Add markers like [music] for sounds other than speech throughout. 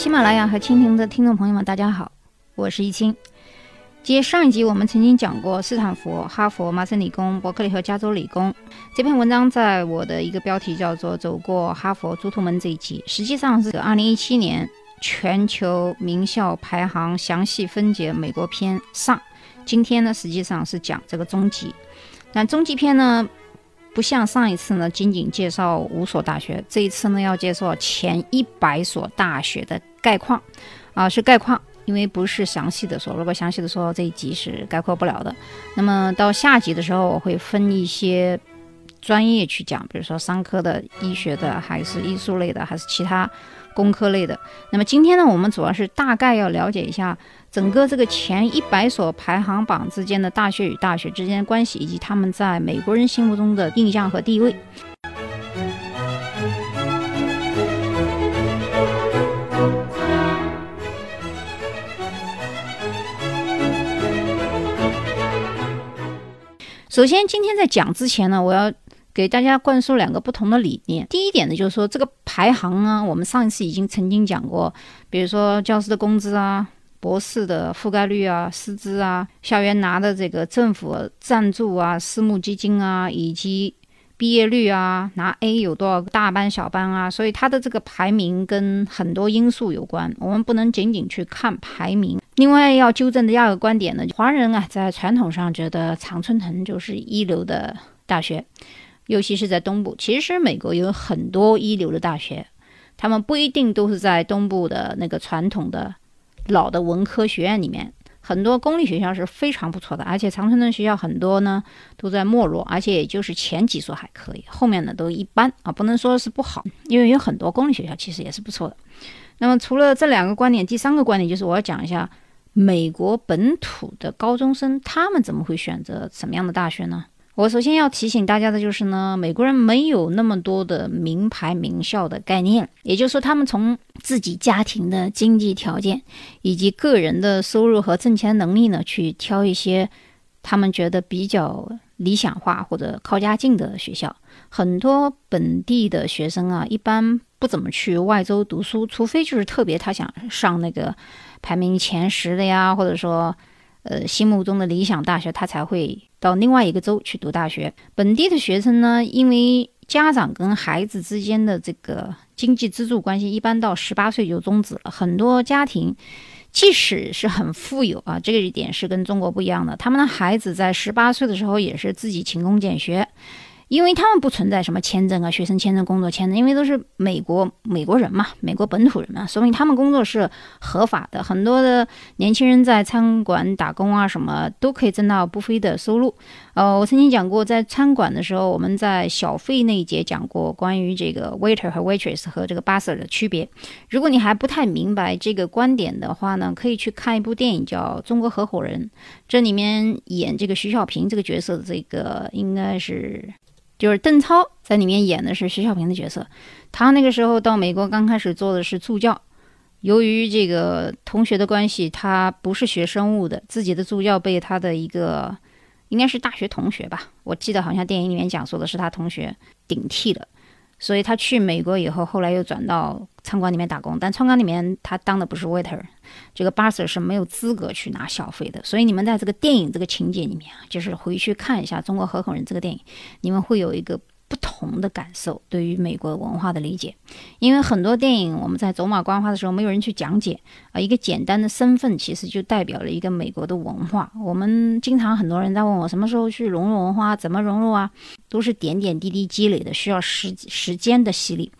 喜马拉雅和蜻蜓的听众朋友们，大家好，我是易清。接上一集，我们曾经讲过斯坦福、哈佛、麻省理工、伯克利和加州理工这篇文章，在我的一个标题叫做《走过哈佛猪头门》这一集，实际上是二零一七年全球名校排行详细分解美国篇上。今天呢，实际上是讲这个中级，但中级篇呢，不像上一次呢，仅仅介绍五所大学，这一次呢，要介绍前一百所大学的概况，啊，是概况。因为不是详细的说，如果详细的说，这一集是概括不了的。那么到下集的时候，我会分一些专业去讲，比如说商科的、医学的，还是艺术类的，还是其他工科类的。那么今天呢，我们主要是大概要了解一下整个这个前一百所排行榜之间的大学与大学之间的关系，以及他们在美国人心目中的印象和地位。首先，今天在讲之前呢，我要给大家灌输两个不同的理念。第一点呢，就是说这个排行啊，我们上一次已经曾经讲过，比如说教师的工资啊、博士的覆盖率啊、师资啊、校园拿的这个政府赞助啊、私募基金啊，以及毕业率啊，拿 A 有多少个大班、小班啊，所以它的这个排名跟很多因素有关。我们不能仅仅去看排名。另外要纠正的第二个观点呢，华人啊在传统上觉得常春藤就是一流的大学，尤其是在东部。其实美国有很多一流的大学，他们不一定都是在东部的那个传统的老的文科学院里面，很多公立学校是非常不错的。而且长春的学校很多呢都在没落，而且也就是前几所还可以，后面的都一般啊，不能说是不好，因为有很多公立学校其实也是不错的。那么除了这两个观点，第三个观点就是我要讲一下。美国本土的高中生，他们怎么会选择什么样的大学呢？我首先要提醒大家的就是呢，美国人没有那么多的名牌名校的概念，也就是说，他们从自己家庭的经济条件以及个人的收入和挣钱能力呢，去挑一些他们觉得比较理想化或者靠家近的学校。很多本地的学生啊，一般不怎么去外州读书，除非就是特别他想上那个。排名前十的呀，或者说，呃，心目中的理想大学，他才会到另外一个州去读大学。本地的学生呢，因为家长跟孩子之间的这个经济资助关系，一般到十八岁就终止了。很多家庭，即使是很富有啊，这个一点是跟中国不一样的，他们的孩子在十八岁的时候也是自己勤工俭学。因为他们不存在什么签证啊，学生签证、工作签证，因为都是美国美国人嘛，美国本土人嘛，说明他们工作是合法的。很多的年轻人在餐馆打工啊，什么都可以挣到不菲的收入。呃，我曾经讲过，在餐馆的时候，我们在小费那一节讲过关于这个 waiter 和 waitress 和这个 busser 的区别。如果你还不太明白这个观点的话呢，可以去看一部电影叫《中国合伙人》，这里面演这个徐小平这个角色的这个应该是。就是邓超在里面演的是徐小平的角色，他那个时候到美国刚开始做的是助教，由于这个同学的关系，他不是学生物的，自己的助教被他的一个应该是大学同学吧，我记得好像电影里面讲述的是他同学顶替了。所以他去美国以后，后来又转到餐馆里面打工，但餐馆里面他当的不是 waiter，这个 busser 是没有资格去拿小费的。所以你们在这个电影这个情节里面啊，就是回去看一下《中国合伙人》这个电影，你们会有一个。同的感受，对于美国文化的理解，因为很多电影我们在走马观花的时候，没有人去讲解啊。一个简单的身份，其实就代表了一个美国的文化。我们经常很多人在问我，什么时候去融入文化，怎么融入啊？都是点点滴滴积累的，需要时时间的洗礼。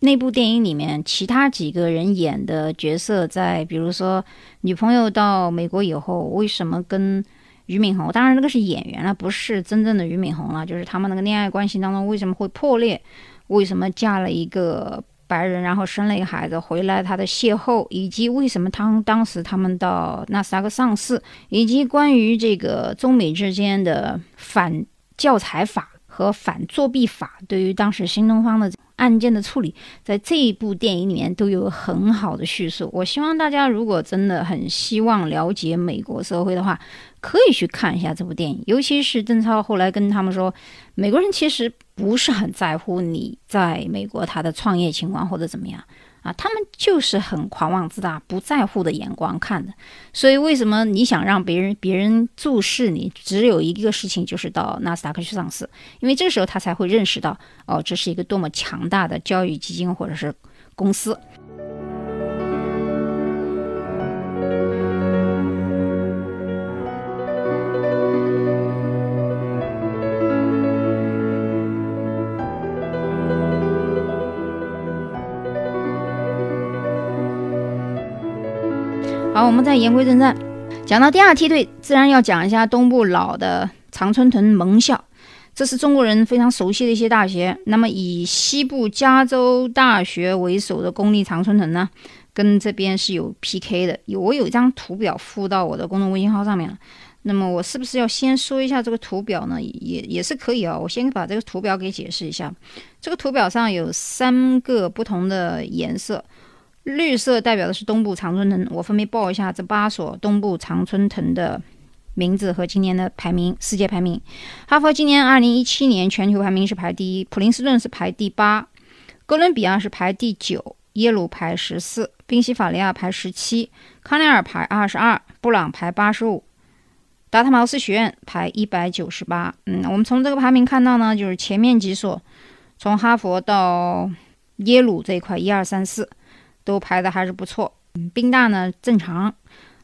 那部电影里面，其他几个人演的角色，在比如说女朋友到美国以后，为什么跟？俞敏洪，当然那个是演员了，不是真正的俞敏洪了。就是他们那个恋爱关系当中为什么会破裂？为什么嫁了一个白人，然后生了一个孩子回来？他的邂逅，以及为什么他当时他们到纳斯达克上市，以及关于这个中美之间的反教材法和反作弊法，对于当时新东方的。案件的处理，在这一部电影里面都有很好的叙述。我希望大家如果真的很希望了解美国社会的话，可以去看一下这部电影。尤其是邓超后来跟他们说，美国人其实不是很在乎你在美国他的创业情况或者怎么样啊，他们就是很狂妄自大、不在乎的眼光看的。所以，为什么你想让别人别人注视你，只有一个事情，就是到纳斯达克去上市，因为这时候他才会认识到，哦，这是一个多么强大的教育基金或者是公司。好，我们再言归正传，讲到第二梯队，自然要讲一下东部老的常春藤盟校，这是中国人非常熟悉的一些大学。那么以西部加州大学为首的公立常春藤呢，跟这边是有 PK 的。有我有一张图表附到我的公众微信号上面了。那么我是不是要先说一下这个图表呢？也也是可以啊。我先把这个图表给解释一下。这个图表上有三个不同的颜色。绿色代表的是东部常春藤，我分别报一下这八所东部常春藤的名字和今年的排名，世界排名。哈佛今年二零一七年全球排名是排第一，普林斯顿是排第八，哥伦比亚是排第九，耶鲁排十四，宾夕法尼亚排十七，康奈尔排二十二，布朗排八十五，达特茅斯学院排一百九十八。嗯，我们从这个排名看到呢，就是前面几所，从哈佛到耶鲁这一块，一二三四。都排的还是不错，嗯宾大呢正常，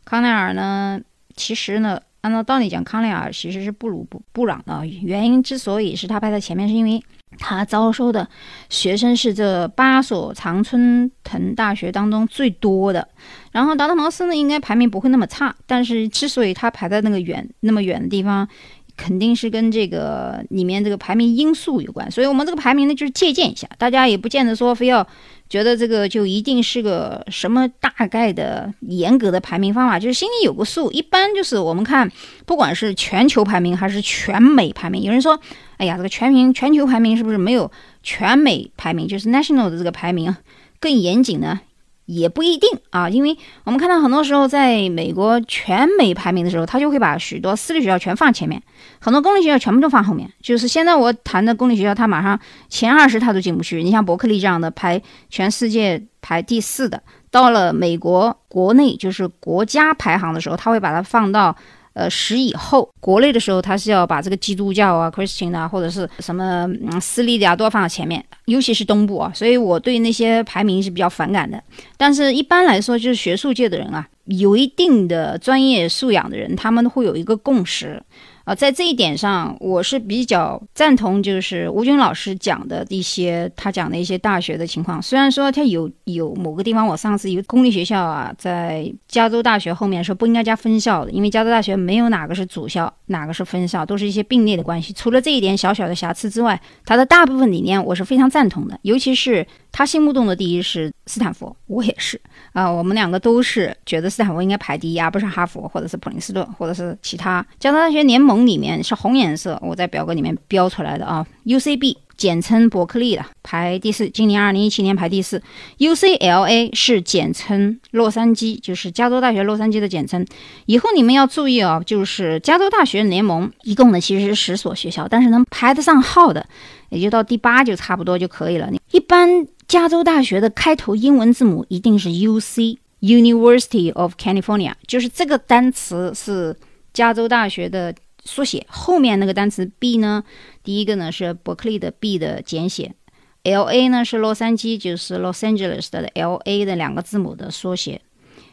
康奈尔呢，其实呢，按照道理讲，康奈尔其实是不如布布朗的。原因之所以是他排在前面，是因为他招收的学生是这八所常春藤大学当中最多的。然后达特茅斯呢，应该排名不会那么差，但是之所以他排在那个远那么远的地方。肯定是跟这个里面这个排名因素有关，所以我们这个排名呢就是借鉴一下，大家也不见得说非要觉得这个就一定是个什么大概的严格的排名方法，就是心里有个数。一般就是我们看，不管是全球排名还是全美排名，有人说，哎呀，这个全名全球排名是不是没有全美排名，就是 national 的这个排名更严谨呢？也不一定啊，因为我们看到很多时候，在美国全美排名的时候，他就会把许多私立学校全放前面，很多公立学校全部都放后面。就是现在我谈的公立学校，他马上前二十他都进不去。你像伯克利这样的排全世界排第四的，到了美国国内就是国家排行的时候，他会把它放到。呃，十以后，国内的时候，他是要把这个基督教啊、Christian 啊，或者是什么嗯私立的啊，都要放到前面，尤其是东部啊，所以我对那些排名是比较反感的。但是一般来说，就是学术界的人啊，有一定的专业素养的人，他们会有一个共识。啊，在这一点上，我是比较赞同，就是吴军老师讲的一些，他讲的一些大学的情况。虽然说他有有某个地方，我上次一个公立学校啊，在加州大学后面说不应该加分校的，因为加州大学没有哪个是主校，哪个是分校，都是一些并列的关系。除了这一点小小的瑕疵之外，他的大部分理念我是非常赞同的，尤其是。他心目中的第一是斯坦福，我也是啊，我们两个都是觉得斯坦福应该排第一，而不是哈佛或者是普林斯顿或者是其他。加州大学联盟红里面是红颜色，我在表格里面标出来的啊。UCB 简称伯克利的排第四，今年二零一七年排第四。UCLA 是简称洛杉矶，就是加州大学洛杉矶的简称。以后你们要注意哦，就是加州大学联盟一共呢其实是十所学校，但是能排得上号的。也就到第八就差不多就可以了。一般加州大学的开头英文字母一定是 U C，University of California，就是这个单词是加州大学的缩写。后面那个单词 B 呢，第一个呢是伯克利的 B 的简写，L A 呢是洛杉矶，就是 Los Angeles 的 L A 的两个字母的缩写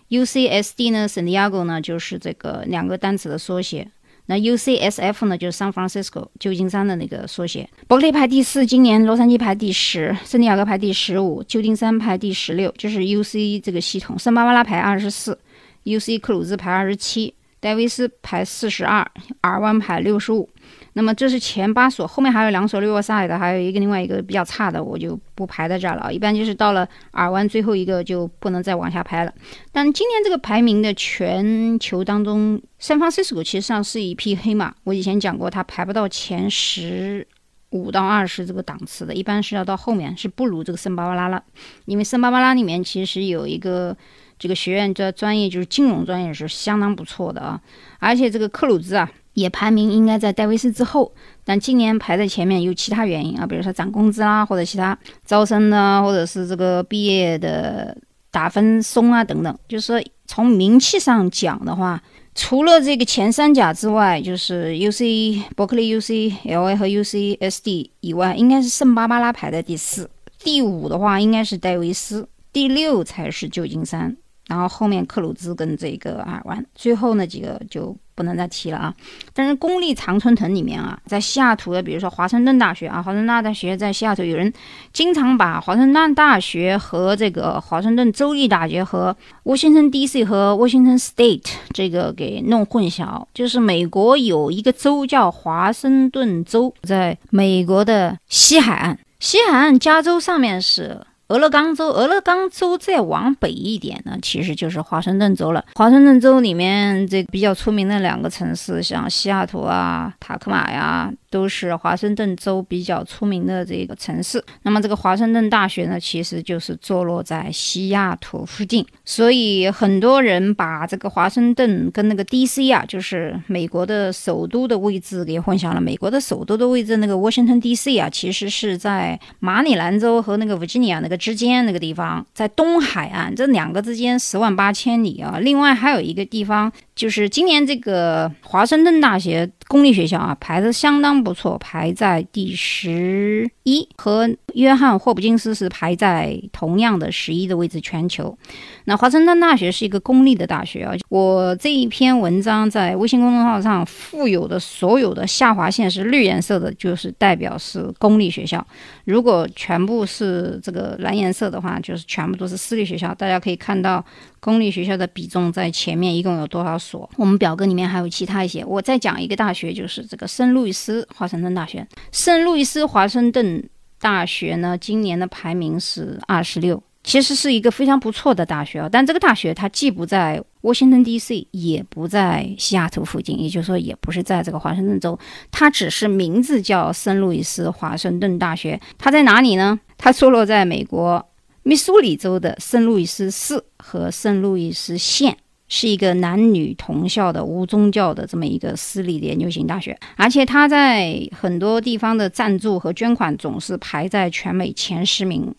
，U C S D 呢，San Diego 呢就是这个两个单词的缩写。那 UCSF 呢，就是 San Francisco 旧金山的那个缩写。伯克利排第四，今年洛杉矶排第十，圣地亚哥排第十五，旧金山排第十六，就是 UC 这个系统。圣巴巴拉排二十四，UC 克鲁兹排二十七，戴维斯排四十二，尔湾排六十五。那么这是前八所，后面还有两所 Riverside，还有一个另外一个比较差的，我就不排在这儿了。一般就是到了尔湾最后一个就不能再往下排了。但今年这个排名的全球当中，San Francisco 其实上是一匹黑马。我以前讲过，它排不到前十五到二十这个档次的，一般是要到后面，是不如这个圣巴巴拉了。因为圣巴巴拉里面其实有一个这个学院的专业就是金融专业是相当不错的啊，而且这个克鲁兹啊。也排名应该在戴维斯之后，但今年排在前面有其他原因啊，比如说涨工资啦，或者其他招生呢，或者是这个毕业的打分松啊等等。就是说从名气上讲的话，除了这个前三甲之外，就是 U C 伯克利、U C L A 和 U C S D 以外，应该是圣巴巴拉排在第四，第五的话应该是戴维斯，第六才是旧金山。然后后面克鲁兹跟这个阿尔湾，最后那几个就不能再提了啊。但是公立常春藤里面啊，在西雅图的，比如说华盛顿大学啊，华盛顿大学在西雅图，有人经常把华盛顿大学和这个华盛顿州立大学和 Washington D.C. 和 Washington State 这个给弄混淆。就是美国有一个州叫华盛顿州，在美国的西海岸，西海岸加州上面是。俄勒冈州，俄勒冈州再往北一点呢，其实就是华盛顿州了。华盛顿州里面这个比较出名的两个城市，像西雅图啊、塔克马呀。都是华盛顿州比较出名的这个城市。那么这个华盛顿大学呢，其实就是坐落在西雅图附近，所以很多人把这个华盛顿跟那个 D.C. 啊，就是美国的首都的位置给混淆了。美国的首都的位置，那个 Washington D.C. 啊，其实是在马里兰州和那个维吉尼亚那个之间那个地方，在东海岸这两个之间十万八千里啊。另外还有一个地方。就是今年这个华盛顿大学公立学校啊，排的相当不错，排在第十一，和约翰霍普金斯是排在同样的十一的位置，全球。那华盛顿大学是一个公立的大学啊。我这一篇文章在微信公众号上附有的所有的下划线是绿颜色的，就是代表是公立学校；如果全部是这个蓝颜色的话，就是全部都是私立学校。大家可以看到。公立学校的比重在前面一共有多少所？我们表格里面还有其他一些。我再讲一个大学，就是这个圣路易斯华盛顿大学。圣路易斯华盛顿大学呢，今年的排名是二十六，其实是一个非常不错的大学啊。但这个大学它既不在 Washington D.C.，也不在西雅图附近，也就是说，也不是在这个华盛顿州，它只是名字叫圣路易斯华盛顿大学。它在哪里呢？它坐落在美国。密苏里州的圣路易斯市和圣路易斯县是一个男女同校的无宗教的这么一个私立的研究型大学，而且它在很多地方的赞助和捐款总是排在全美前十名，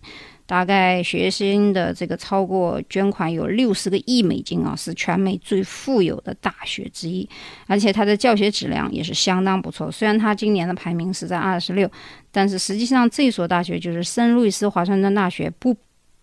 大概学生的这个超过捐款有六十个亿美金啊，是全美最富有的大学之一，而且它的教学质量也是相当不错。虽然它今年的排名是在二十六，但是实际上这所大学就是圣路易斯华盛顿大学不。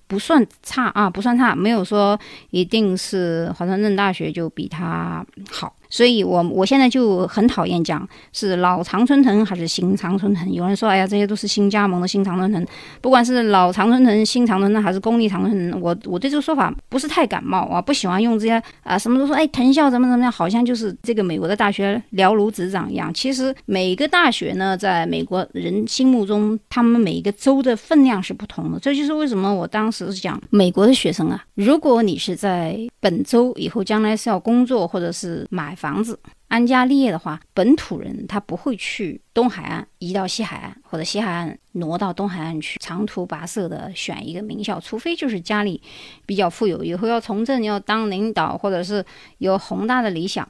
不算差啊，不算差，没有说一定是华盛顿大学就比它好。所以，我我现在就很讨厌讲是老常春藤还是新常春藤。有人说，哎呀，这些都是新加盟的新常春藤，不管是老常春藤、新常春藤还是公立常春藤，我我对这个说法不是太感冒啊，不喜欢用这些啊，什么都说，哎，藤校怎么怎么样，好像就是这个美国的大学了如指掌一样。其实每个大学呢，在美国人心目中，他们每一个州的分量是不同的。这就是为什么我当时讲美国的学生啊，如果你是在本州以后将来是要工作或者是买。房子安家立业的话，本土人他不会去东海岸移到西海岸，或者西海岸挪到东海岸去，长途跋涉的选一个名校，除非就是家里比较富有，以后要从政要当领导，或者是有宏大的理想。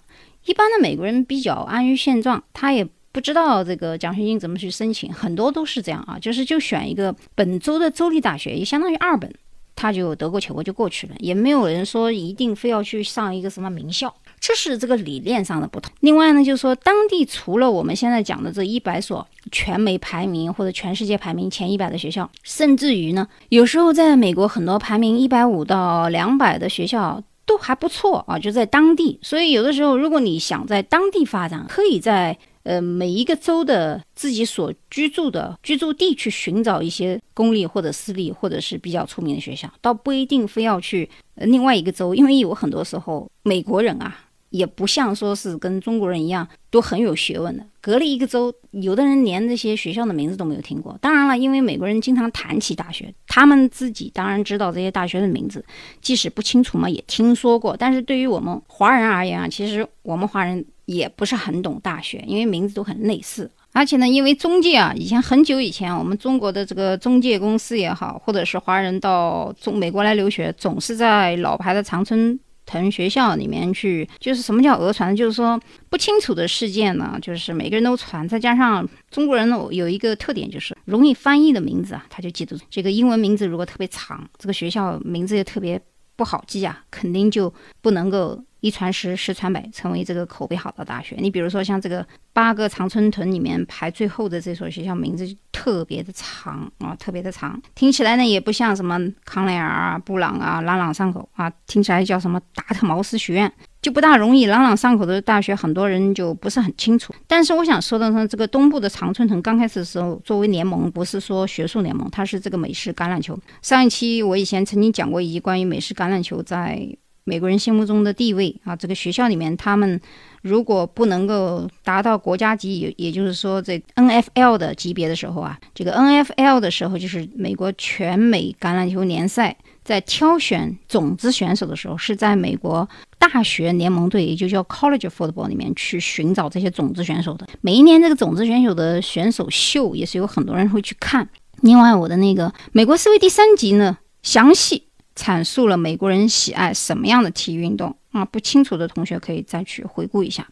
一般的美国人比较安于现状，他也不知道这个奖学金怎么去申请，很多都是这样啊，就是就选一个本州的州立大学，也相当于二本，他就得过且过就过去了，也没有人说一定非要去上一个什么名校。这是这个理念上的不同。另外呢，就是说，当地除了我们现在讲的这一百所全美排名或者全世界排名前一百的学校，甚至于呢，有时候在美国很多排名一百五到两百的学校都还不错啊，就在当地。所以有的时候，如果你想在当地发展，可以在呃每一个州的自己所居住的居住地去寻找一些公立或者私立或者是比较出名的学校，倒不一定非要去另外一个州，因为有很多时候美国人啊。也不像说是跟中国人一样都很有学问的，隔了一个州，有的人连这些学校的名字都没有听过。当然了，因为美国人经常谈起大学，他们自己当然知道这些大学的名字，即使不清楚嘛，也听说过。但是对于我们华人而言啊，其实我们华人也不是很懂大学，因为名字都很类似。而且呢，因为中介啊，以前很久以前，我们中国的这个中介公司也好，或者是华人到中美国来留学，总是在老牌的长春。腾学校里面去，就是什么叫讹传？就是说不清楚的事件呢，就是每个人都传，再加上中国人呢有一个特点，就是容易翻译的名字啊，他就记住。这个英文名字如果特别长，这个学校名字也特别不好记啊，肯定就不能够。一传十，十传百，成为这个口碑好的大学。你比如说，像这个八个常春藤里面排最后的这所学校，名字就特别的长啊，特别的长，听起来呢也不像什么康奈尔啊、布朗啊，朗朗上口啊，听起来叫什么达特茅斯学院，就不大容易朗朗上口的大学，很多人就不是很清楚。但是我想说的是，这个东部的常春藤刚开始的时候，作为联盟，不是说学术联盟，它是这个美式橄榄球。上一期我以前曾经讲过一集关于美式橄榄球在。美国人心目中的地位啊，这个学校里面，他们如果不能够达到国家级，也也就是说这 N F L 的级别的时候啊，这个 N F L 的时候就是美国全美橄榄球联赛在挑选种子选手的时候，是在美国大学联盟队，也就叫 College Football 里面去寻找这些种子选手的。每一年这个种子选手的选手秀也是有很多人会去看。另外，我的那个美国思维第三集呢，详细。阐述了美国人喜爱什么样的体育运动啊？不清楚的同学可以再去回顾一下。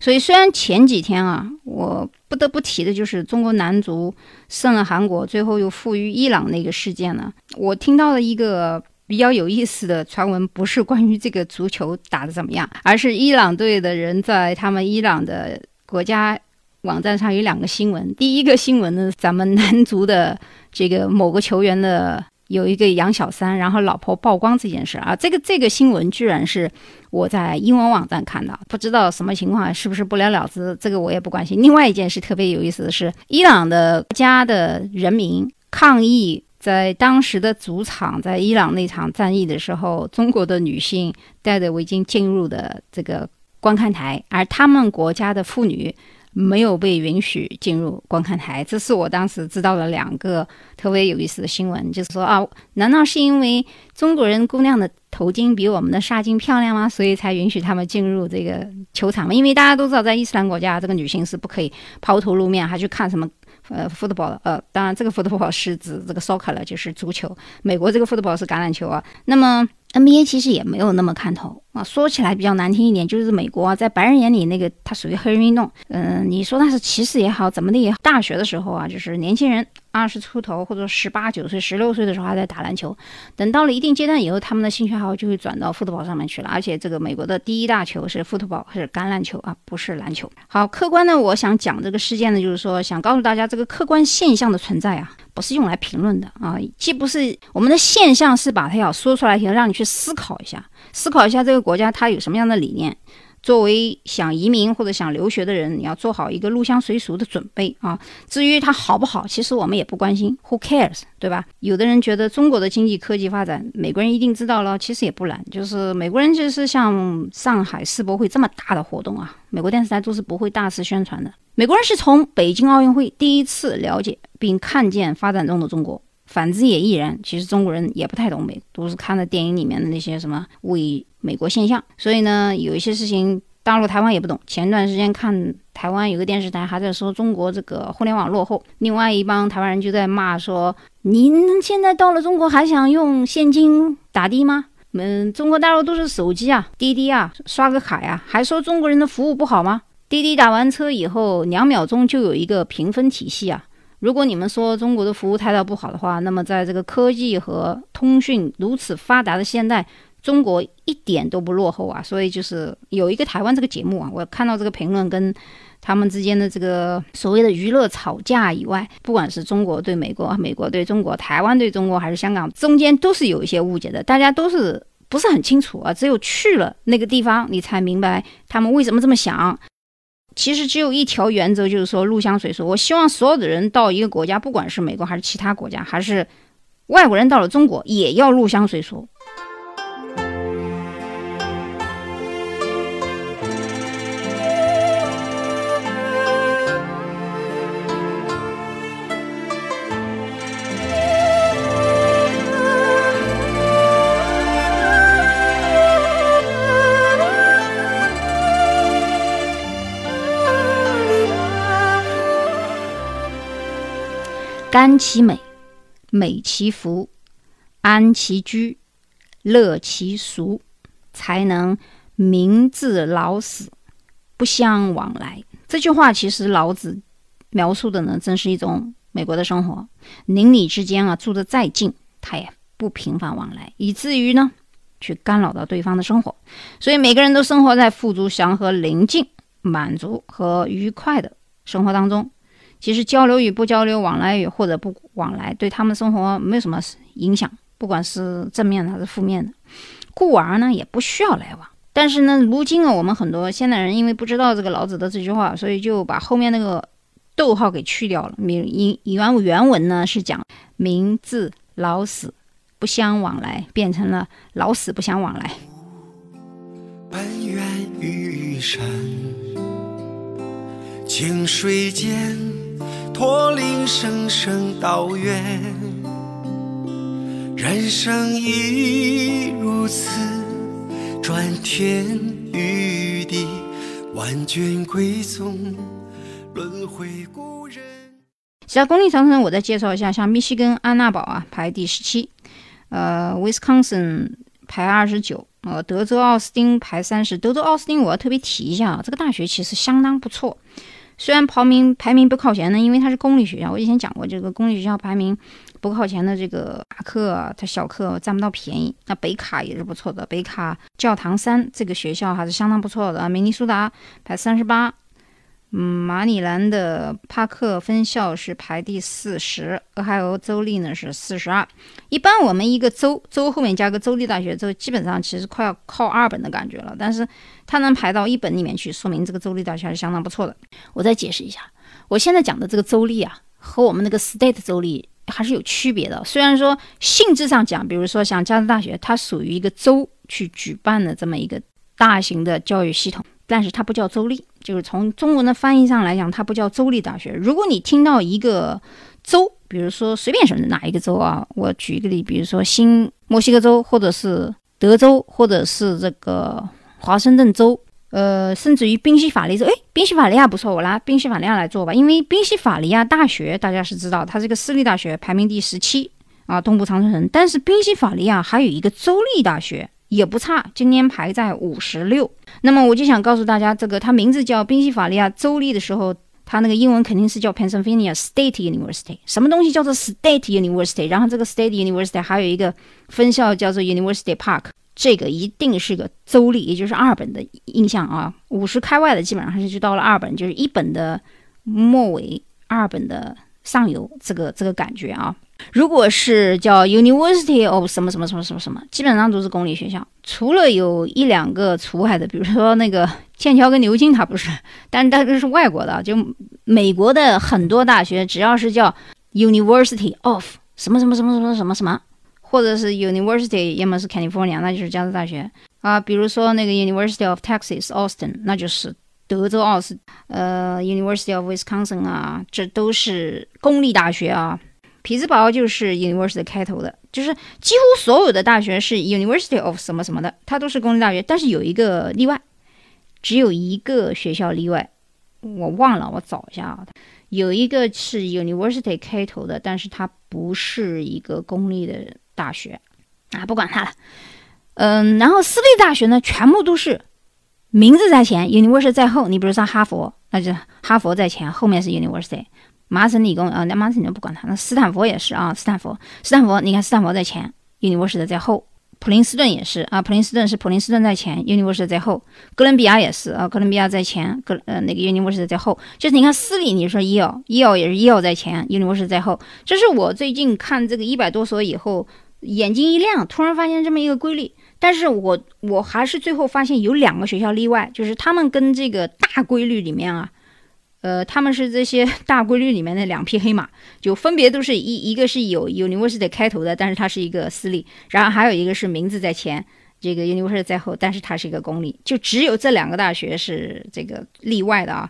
所以，虽然前几天啊，我不得不提的就是中国男足胜了韩国，最后又负于伊朗那个事件呢。我听到了一个比较有意思的传闻，不是关于这个足球打得怎么样，而是伊朗队的人在他们伊朗的国家网站上有两个新闻。第一个新闻呢，咱们男足的这个某个球员的。有一个杨小三，然后老婆曝光这件事啊，这个这个新闻居然是我在英文网站看到，不知道什么情况，是不是不了了之？这个我也不关心。另外一件事特别有意思的是，伊朗的家的人民抗议，在当时的主场，在伊朗那场战役的时候，中国的女性戴着围巾进入的这个观看台，而他们国家的妇女。没有被允许进入观看台，这是我当时知道的两个特别有意思的新闻。就是说啊，难道是因为中国人姑娘的头巾比我们的纱巾漂亮吗？所以才允许他们进入这个球场吗？因为大家都知道，在伊斯兰国家，这个女性是不可以抛头露面，还去看什么呃 football 呃，当然这个 football 是指这个 soccer 了，就是足球。美国这个 football 是橄榄球啊。那么 NBA 其实也没有那么看头。啊，说起来比较难听一点，就是美国啊，在白人眼里，那个它属于黑人运动。嗯，你说它是歧视也好，怎么的也好，大学的时候啊，就是年轻人二十出头或者十八九岁、十六岁的时候还在打篮球，等到了一定阶段以后，他们的兴趣爱好就会转到 football 上面去了。而且这个美国的第一大球是 football，是橄榄球啊，不是篮球。好，客观呢，我想讲这个事件呢，就是说想告诉大家，这个客观现象的存在啊，不是用来评论的啊，既不是我们的现象，是把它要说出来，让你去思考一下。思考一下这个国家它有什么样的理念。作为想移民或者想留学的人，你要做好一个入乡随俗的准备啊。至于它好不好，其实我们也不关心，Who cares，对吧？有的人觉得中国的经济科技发展，美国人一定知道了，其实也不难。就是美国人就是像上海世博会这么大的活动啊，美国电视台都是不会大肆宣传的。美国人是从北京奥运会第一次了解并看见发展中的中国。反之也亦然。其实中国人也不太懂美，都是看的电影里面的那些什么伪美国现象。所以呢，有一些事情大陆台湾也不懂。前段时间看台湾有个电视台还在说中国这个互联网落后，另外一帮台湾人就在骂说：“您现在到了中国还想用现金打的吗？嗯，中国大陆都是手机啊、滴滴啊，刷个卡呀，还说中国人的服务不好吗？滴滴打完车以后两秒钟就有一个评分体系啊。”如果你们说中国的服务态度不好的话，那么在这个科技和通讯如此发达的现代，中国一点都不落后啊！所以就是有一个台湾这个节目啊，我看到这个评论跟他们之间的这个所谓的娱乐吵架以外，不管是中国对美国、美国对中国、台湾对中国还是香港，中间都是有一些误解的，大家都是不是很清楚啊？只有去了那个地方，你才明白他们为什么这么想。其实只有一条原则，就是说入乡随俗。我希望所有的人到一个国家，不管是美国还是其他国家，还是外国人到了中国，也要入乡随俗。甘其美，美其服，安其居，乐其俗，才能民至老死不相往来。这句话其实老子描述的呢，正是一种美国的生活。邻里之间啊，住得再近，他也不频繁往来，以至于呢，去干扰到对方的生活。所以每个人都生活在富足祥和、宁静、满足和愉快的生活当中。其实交流与不交流，往来与或者不往来，对他们生活没有什么影响，不管是正面的还是负面的。故而呢，也不需要来往。但是呢，如今啊，我们很多现代人因为不知道这个老子的这句话，所以就把后面那个逗号给去掉了。原原原文呢是讲“民至老死不相往来”，变成了“老死不相往来”。本源于山，清水间，驼铃声声道远。人生亦如此。转天与地，万卷归宗，轮回故人。其他公立长城，我再介绍一下，像密西根安娜堡啊，排第十七，呃，Wisconsin 排二十九，呃，德州奥斯汀排三十。德州奥斯汀我要特别提一下啊，这个大学其实相当不错，虽然排名排名不靠前呢，因为它是公立学校。我以前讲过，这个公立学校排名。不靠前的这个大课，它小课占不到便宜。那北卡也是不错的，北卡教堂山这个学校还是相当不错的。明尼苏达排三十八，嗯，马里兰的帕克分校是排第四十，俄亥俄州立呢是四十二。一般我们一个州州后面加个州立大学，就基本上其实快要靠二本的感觉了。但是它能排到一本里面去，说明这个州立大学还是相当不错的。我再解释一下，我现在讲的这个州立啊，和我们那个 state 州立。还是有区别的。虽然说性质上讲，比如说像加州大学，它属于一个州去举办的这么一个大型的教育系统，但是它不叫州立。就是从中文的翻译上来讲，它不叫州立大学。如果你听到一个州，比如说随便是哪一个州啊，我举一个例，比如说新墨西哥州，或者是德州，或者是这个华盛顿州。呃，甚至于宾夕法利州，哎，宾夕法利亚不错，我拿宾夕法利亚来做吧。因为宾夕法利亚大学大家是知道，它是个私立大学，排名第十七啊，东部长春城。但是宾夕法利亚还有一个州立大学，也不差，今年排在五十六。那么我就想告诉大家，这个它名字叫宾夕法尼亚州立的时候，它那个英文肯定是叫 Pennsylvania State University。什么东西叫做 State University？然后这个 State University 还有一个分校叫做 University Park。这个一定是个州立，也就是二本的印象啊。五十开外的基本上是就到了二本，就是一本的末尾，二本的上游，这个这个感觉啊。如果是叫 University of 什么什么什么什么什么，基本上都是公立学校，除了有一两个除外的，比如说那个 [laughs] 剑桥跟牛津，它不是，但是它这是外国的，就美国的很多大学，只要是叫 University of 什么什么什么什么什么什么。或者是 University，要么是 California，那就是加州大学啊。比如说那个 University of Texas Austin，那就是德州奥斯。呃，University of Wisconsin 啊，这都是公立大学啊。匹兹堡就是 University 开头的，就是几乎所有的大学是 University of 什么什么的，它都是公立大学。但是有一个例外，只有一个学校例外，我忘了，我找一下啊。有一个是 University 开头的，但是它不是一个公立的。大学啊，不管它了，嗯，然后私立大学呢，全部都是名字在前，University 在后。你比如说哈佛，那就哈佛在前，后面是 University。麻省理工啊，那麻省就不管它。那斯坦福也是啊，斯坦福，斯坦福，你看斯坦福在前，University 在后。普林斯顿也是啊，普林斯顿是普林斯顿在前，University 在后。哥伦比亚也是啊，哥伦比亚在前，哥呃那个 UNIVERSE 在后。就是你看私立，你说 Yale，Yale 也是 Yale 在前，University 在后。这是我最近看这个一百多所以后。眼睛一亮，突然发现这么一个规律，但是我我还是最后发现有两个学校例外，就是他们跟这个大规律里面啊，呃，他们是这些 [laughs] 大规律里面的两匹黑马，就分别都是一一个是有 university 开头的，但是它是一个私立，然后还有一个是名字在前，这个 university 在后，但是它是一个公立，就只有这两个大学是这个例外的啊。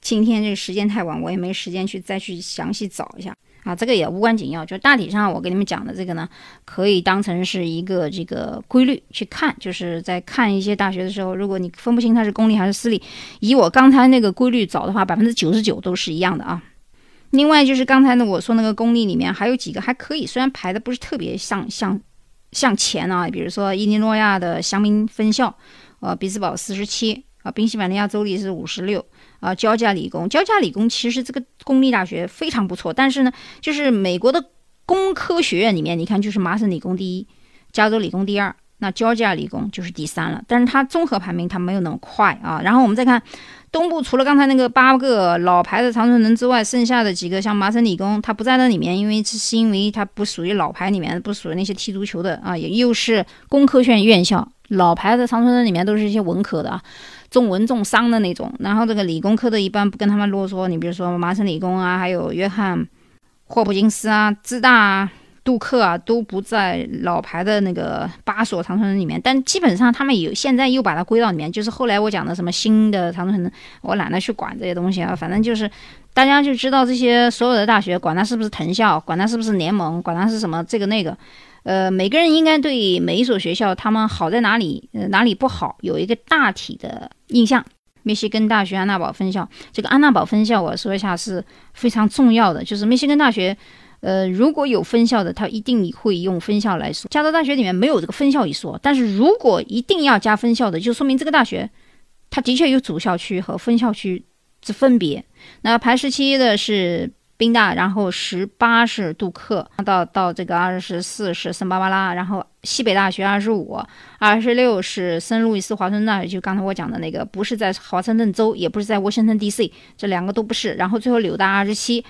今天这个时间太晚，我也没时间去再去详细找一下。啊，这个也无关紧要，就大体上我给你们讲的这个呢，可以当成是一个这个规律去看，就是在看一些大学的时候，如果你分不清它是公立还是私立，以我刚才那个规律找的话，百分之九十九都是一样的啊。另外就是刚才呢我说那个公立里面还有几个还可以，虽然排的不是特别像像向前啊，比如说伊利诺亚的香槟分校，呃，比兹堡四十七啊，宾夕法尼亚州立是五十六啊，交加理工，交加理工其实这个公立大学非常不错，但是呢，就是美国的工科学院里面，你看就是麻省理工第一，加州理工第二。那交加理工就是第三了，但是它综合排名它没有那么快啊。然后我们再看东部，除了刚才那个八个老牌的长春藤之外，剩下的几个像麻省理工，它不在那里面，因为是因为它不属于老牌里面，不属于那些踢足球的啊，也又是工科院院校。老牌的长春藤里面都是一些文科的，重文重商的那种。然后这个理工科的一般不跟他们啰嗦，你比如说麻省理工啊，还有约翰霍普金斯啊，浙大。啊。杜克啊都不在老牌的那个八所长春藤里面，但基本上他们有现在又把它归到里面。就是后来我讲的什么新的长春藤，我懒得去管这些东西啊。反正就是大家就知道这些所有的大学，管它是不是藤校，管它是不是联盟，管它是什么这个那个，呃，每个人应该对每一所学校他们好在哪里，哪里不好有一个大体的印象。密西根大学安娜堡分校，这个安娜堡分校我说一下是非常重要的，就是密西根大学。呃，如果有分校的，他一定会用分校来说。加州大学里面没有这个分校一说，但是如果一定要加分校的，就说明这个大学，它的确有主校区和分校区之分别。那排十七的是宾大，然后十八是杜克，到到这个二十四是圣巴巴拉，然后西北大学二十五，二十六是圣路易斯华盛顿大学，就刚才我讲的那个，不是在华盛顿州，也不是在沃盛顿 D.C.，这两个都不是。然后最后柳大二十七。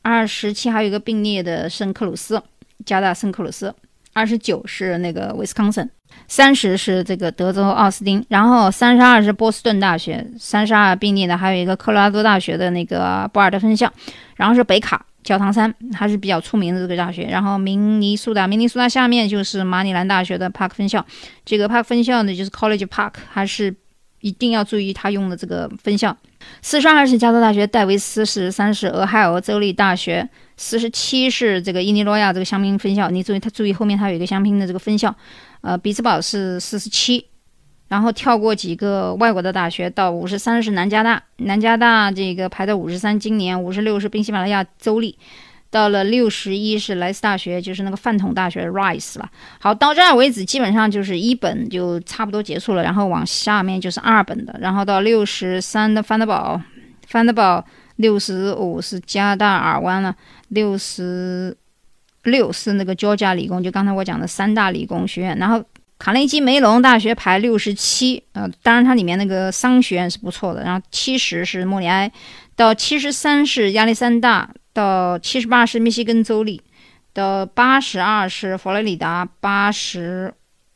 二十七还有一个并列的圣克鲁斯，加大圣克鲁斯。二十九是那个 Wisconsin，，三十是这个德州奥斯汀，然后三十二是波士顿大学，三十二并列的还有一个科罗拉多大学的那个博尔德分校，然后是北卡教堂山，还是比较出名的这个大学。然后明尼苏达，明尼苏达下面就是马里兰大学的 Park 分校，这个 Park 分校呢就是 College Park，还是一定要注意他用的这个分校。四十二是加州大学戴维斯，四十三是俄亥俄州立大学，四十七是这个伊利诺亚这个香槟分校。你注意，他注意后面它有一个香槟的这个分校。呃，比兹堡是四十七，然后跳过几个外国的大学，到五十三是南加大，南加大这个排在五十三，今年五十六是宾夕法尼亚州立。到了六十一是莱斯大学，就是那个饭桶大学 Rice 了。好，到这儿为止，基本上就是一本就差不多结束了，然后往下面就是二本的，然后到六十三的范德堡，范德堡六十五是加大尔湾了，六十六是那个交加理工，就刚才我讲的三大理工学院，然后卡内基梅隆大学排六十七，呃，当然它里面那个商学院是不错的，然后七十是莫里埃，到七十三是亚历山大。到七十八是密西根州立，到八十二是佛罗里达，八十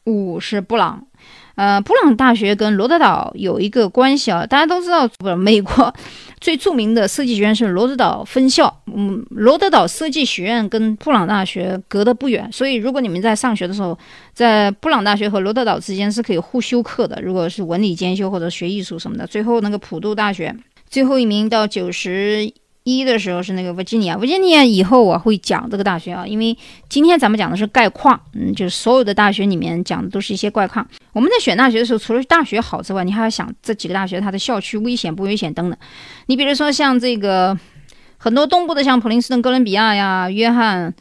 五是布朗。呃，布朗大学跟罗德岛有一个关系啊，大家都知道，不，美国 [laughs] 最著名的设计学院是罗德岛分校。嗯，罗德岛设计学院跟布朗大学隔得不远，所以如果你们在上学的时候，在布朗大学和罗德岛之间是可以互修课的。如果是文理兼修或者学艺术什么的，最后那个普渡大学最后一名到九十。一的时候是那个维吉尼亚，维吉尼亚以后我会讲这个大学啊，因为今天咱们讲的是概况，嗯，就是所有的大学里面讲的都是一些概况。我们在选大学的时候，除了大学好之外，你还要想这几个大学它的校区危险不危险等等。你比如说像这个很多东部的，像普林斯顿、哥伦比亚呀、约翰。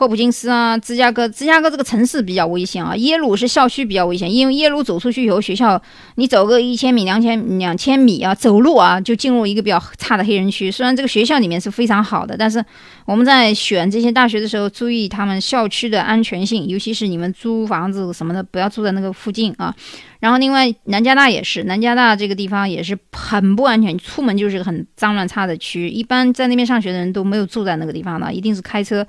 霍普金斯啊，芝加哥，芝加哥这个城市比较危险啊。耶鲁是校区比较危险，因为耶鲁走出去以后，学校你走个一千米、两千两千米啊，走路啊就进入一个比较差的黑人区。虽然这个学校里面是非常好的，但是我们在选这些大学的时候，注意他们校区的安全性，尤其是你们租房子什么的，不要住在那个附近啊。然后另外南加大也是，南加大这个地方也是很不安全，出门就是个很脏乱差的区。一般在那边上学的人都没有住在那个地方的，一定是开车。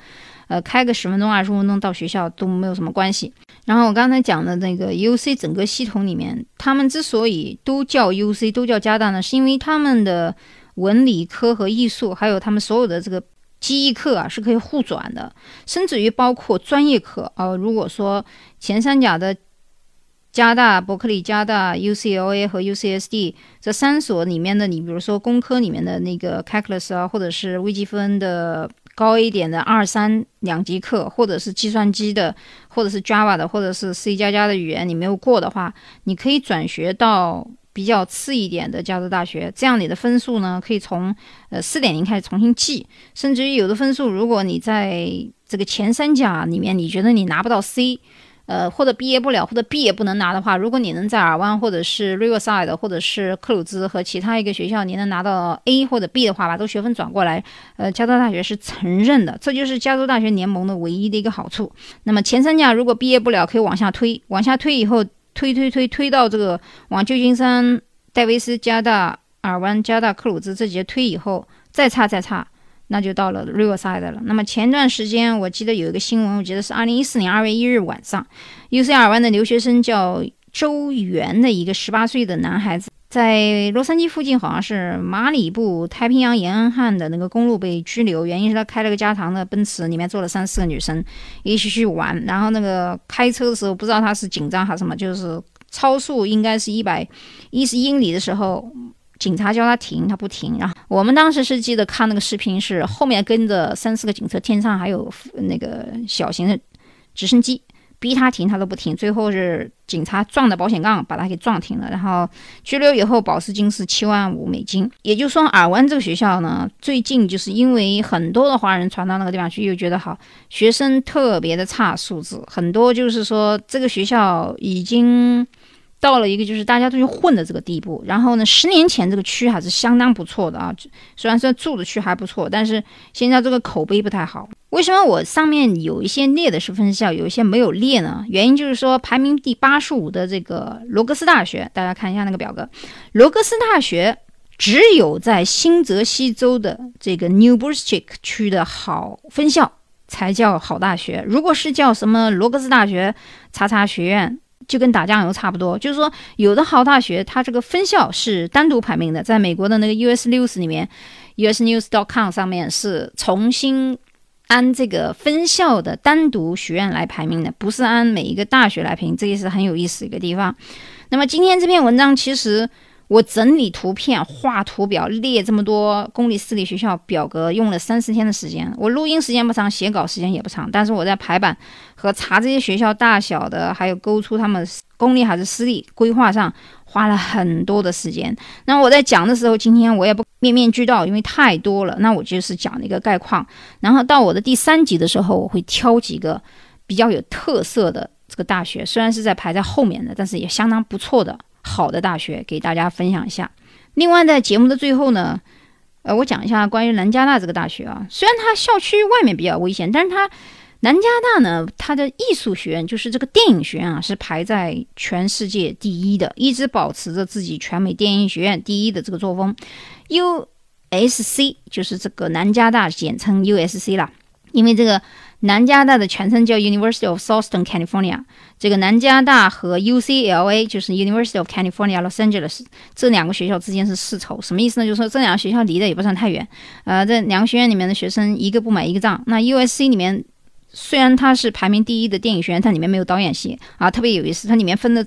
呃，开个十分钟、二十分钟到学校都没有什么关系。然后我刚才讲的那个 U C 整个系统里面，他们之所以都叫 U C，都叫加大呢，是因为他们的文理科和艺术，还有他们所有的这个记忆课啊，是可以互转的，甚至于包括专业课啊。如果说前三甲的加大、伯克利加大、U C L A 和 U C S D 这三所里面的，你比如说工科里面的那个 Calculus 啊，或者是微积分的。高一点的二三两级课，或者是计算机的，或者是 Java 的，或者是 C 加加的语言，你没有过的话，你可以转学到比较次一点的加州大学。这样你的分数呢，可以从呃四点零开始重新记，甚至于有的分数，如果你在这个前三甲里面，你觉得你拿不到 C。呃，或者毕业不了，或者毕业不能拿的话，如果你能在尔湾或者是 Riverside 或者是克鲁兹和其他一个学校，你能拿到 A 或者 B 的话，把这个学分转过来，呃，加州大学是承认的，这就是加州大学联盟的唯一的一个好处。那么前三甲如果毕业不了，可以往下推，往下推以后，推推推推到这个往旧金山、戴维斯、加大、尔湾、加大、克鲁兹这些推以后，再差再差。那就到了 Riverside 了。那么前段时间我记得有一个新闻，我记得是二零一四年二月一日晚上，UC 尔湾的留学生叫周元的一个十八岁的男孩子，在洛杉矶附近好像是马里布太平洋沿岸的那个公路被拘留，原因是他开了个加长的奔驰，里面坐了三四个女生一起去玩，然后那个开车的时候不知道他是紧张还是什么，就是超速应该是一百一十英里的时候。警察叫他停，他不停。然后我们当时是记得看那个视频，是后面跟着三四个警车，天上还有那个小型的直升机，逼他停，他都不停。最后是警察撞的保险杠，把他给撞停了。然后拘留以后，保释金是七万五美金。也就是说，尔湾这个学校呢，最近就是因为很多的华人传到那个地方去，又觉得好，学生特别的差素质，很多就是说这个学校已经。到了一个就是大家都去混的这个地步，然后呢，十年前这个区还是相当不错的啊，虽然说住的区还不错，但是现在这个口碑不太好。为什么我上面有一些列的是分校，有一些没有列呢？原因就是说排名第八十五的这个罗格斯大学，大家看一下那个表格，罗格斯大学只有在新泽西州的这个 New Brunswick 区的好分校才叫好大学，如果是叫什么罗格斯大学、叉叉学院。就跟打酱油差不多，就是说，有的好大学它这个分校是单独排名的，在美国的那个 US News 里面，US News dot com 上面是重新按这个分校的单独学院来排名的，不是按每一个大学来评，这也是很有意思一个地方。那么今天这篇文章其实。我整理图片、画图表、列这么多公立、私立学校表格，用了三四天的时间。我录音时间不长，写稿时间也不长，但是我在排版和查这些学校大小的，还有勾出他们公立还是私立规划上，花了很多的时间。那我在讲的时候，今天我也不面面俱到，因为太多了。那我就是讲了一个概况，然后到我的第三集的时候，我会挑几个比较有特色的这个大学，虽然是在排在后面的，但是也相当不错的。好的大学给大家分享一下。另外，在节目的最后呢，呃，我讲一下关于南加大这个大学啊。虽然它校区外面比较危险，但是它南加大呢，它的艺术学院就是这个电影学院啊，是排在全世界第一的，一直保持着自己全美电影学院第一的这个作风。USC 就是这个南加大，简称 USC 啦，因为这个。南加大的全称叫 University of Southern California，这个南加大和 UCLA 就是 University of California Los Angeles 这两个学校之间是世仇，什么意思呢？就是说这两个学校离得也不算太远，呃，这两个学院里面的学生一个不买一个账。那 USC 里面虽然它是排名第一的电影学院，它里面没有导演系啊，特别有意思，它里面分的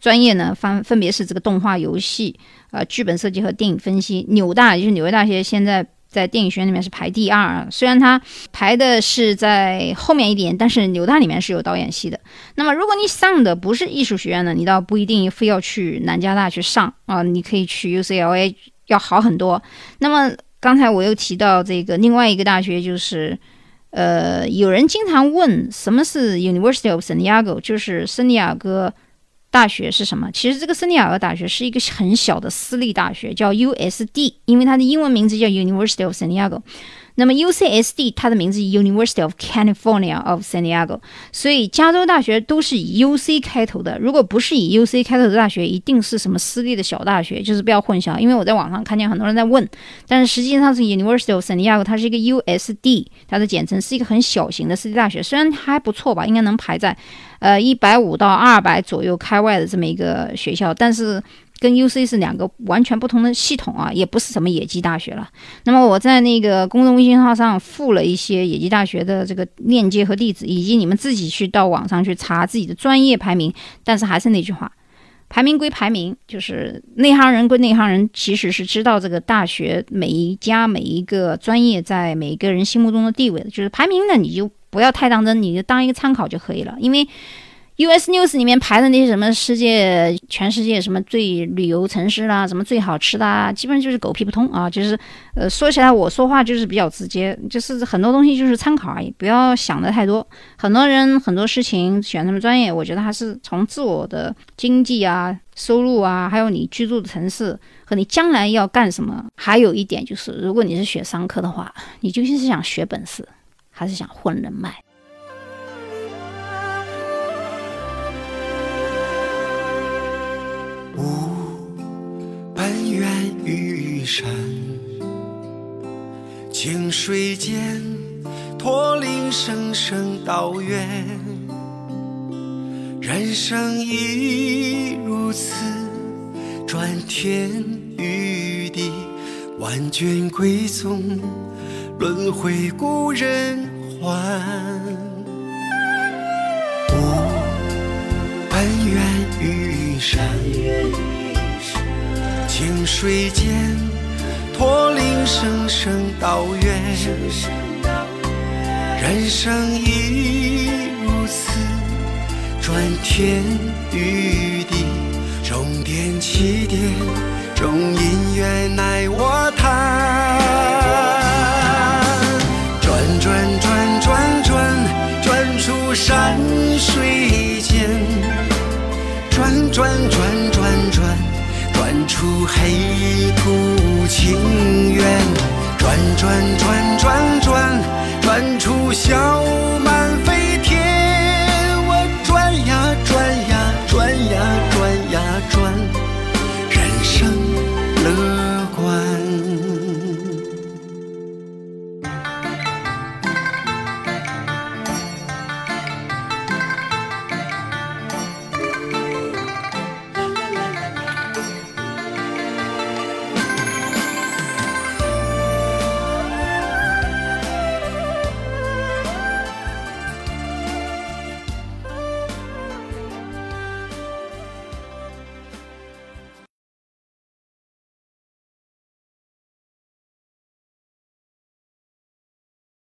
专业呢分分别是这个动画、游戏、呃剧本设计和电影分析。纽大就是纽约大学现在。在电影学院里面是排第二，虽然它排的是在后面一点，但是纽大里面是有导演系的。那么如果你上的不是艺术学院呢，你倒不一定非要去南加大去上啊，你可以去 UCLA，要好很多。那么刚才我又提到这个另外一个大学，就是呃，有人经常问什么是 University of San Diego，就是圣地亚哥。大学是什么？其实这个圣地亚哥大学是一个很小的私立大学，叫 USD，因为它的英文名字叫 University of San Diego。那么 UCSD 它的名字 University of California of San Diego，所以加州大学都是以 UC 开头的。如果不是以 UC 开头的大学，一定是什么私立的小大学，就是不要混淆。因为我在网上看见很多人在问，但是实际上是 University of San Diego，它是一个 USD，它的简称是一个很小型的私立大学，虽然还不错吧，应该能排在呃一百五到二百左右开外的这么一个学校，但是。跟 U C 是两个完全不同的系统啊，也不是什么野鸡大学了。那么我在那个公众微信号上附了一些野鸡大学的这个链接和地址，以及你们自己去到网上去查自己的专业排名。但是还是那句话，排名归排名，就是内行人归内行人，其实是知道这个大学每一家每一个专业在每一个人心目中的地位的。就是排名呢，你就不要太当真，你就当一个参考就可以了，因为。US News 里面排的那些什么世界、全世界什么最旅游城市啦，什么最好吃的啊，基本上就是狗屁不通啊。就是呃，说起来我说话就是比较直接，就是很多东西就是参考而已，不要想的太多。很多人很多事情选什么专业，我觉得还是从自我的经济啊、收入啊，还有你居住的城市和你将来要干什么。还有一点就是，如果你是学商科的话，你究竟是想学本事，还是想混人脉？山，清水间，驼铃声声道远。人生亦如此，转天与地，万卷归宗，轮回故人还。无恩怨山，清水间。驼铃声声道远，人生已如此，转天与地，终点起点，终因缘奈我叹。转转转转转，转出山水间，转转转转转出黑土情缘转转转转转转出小满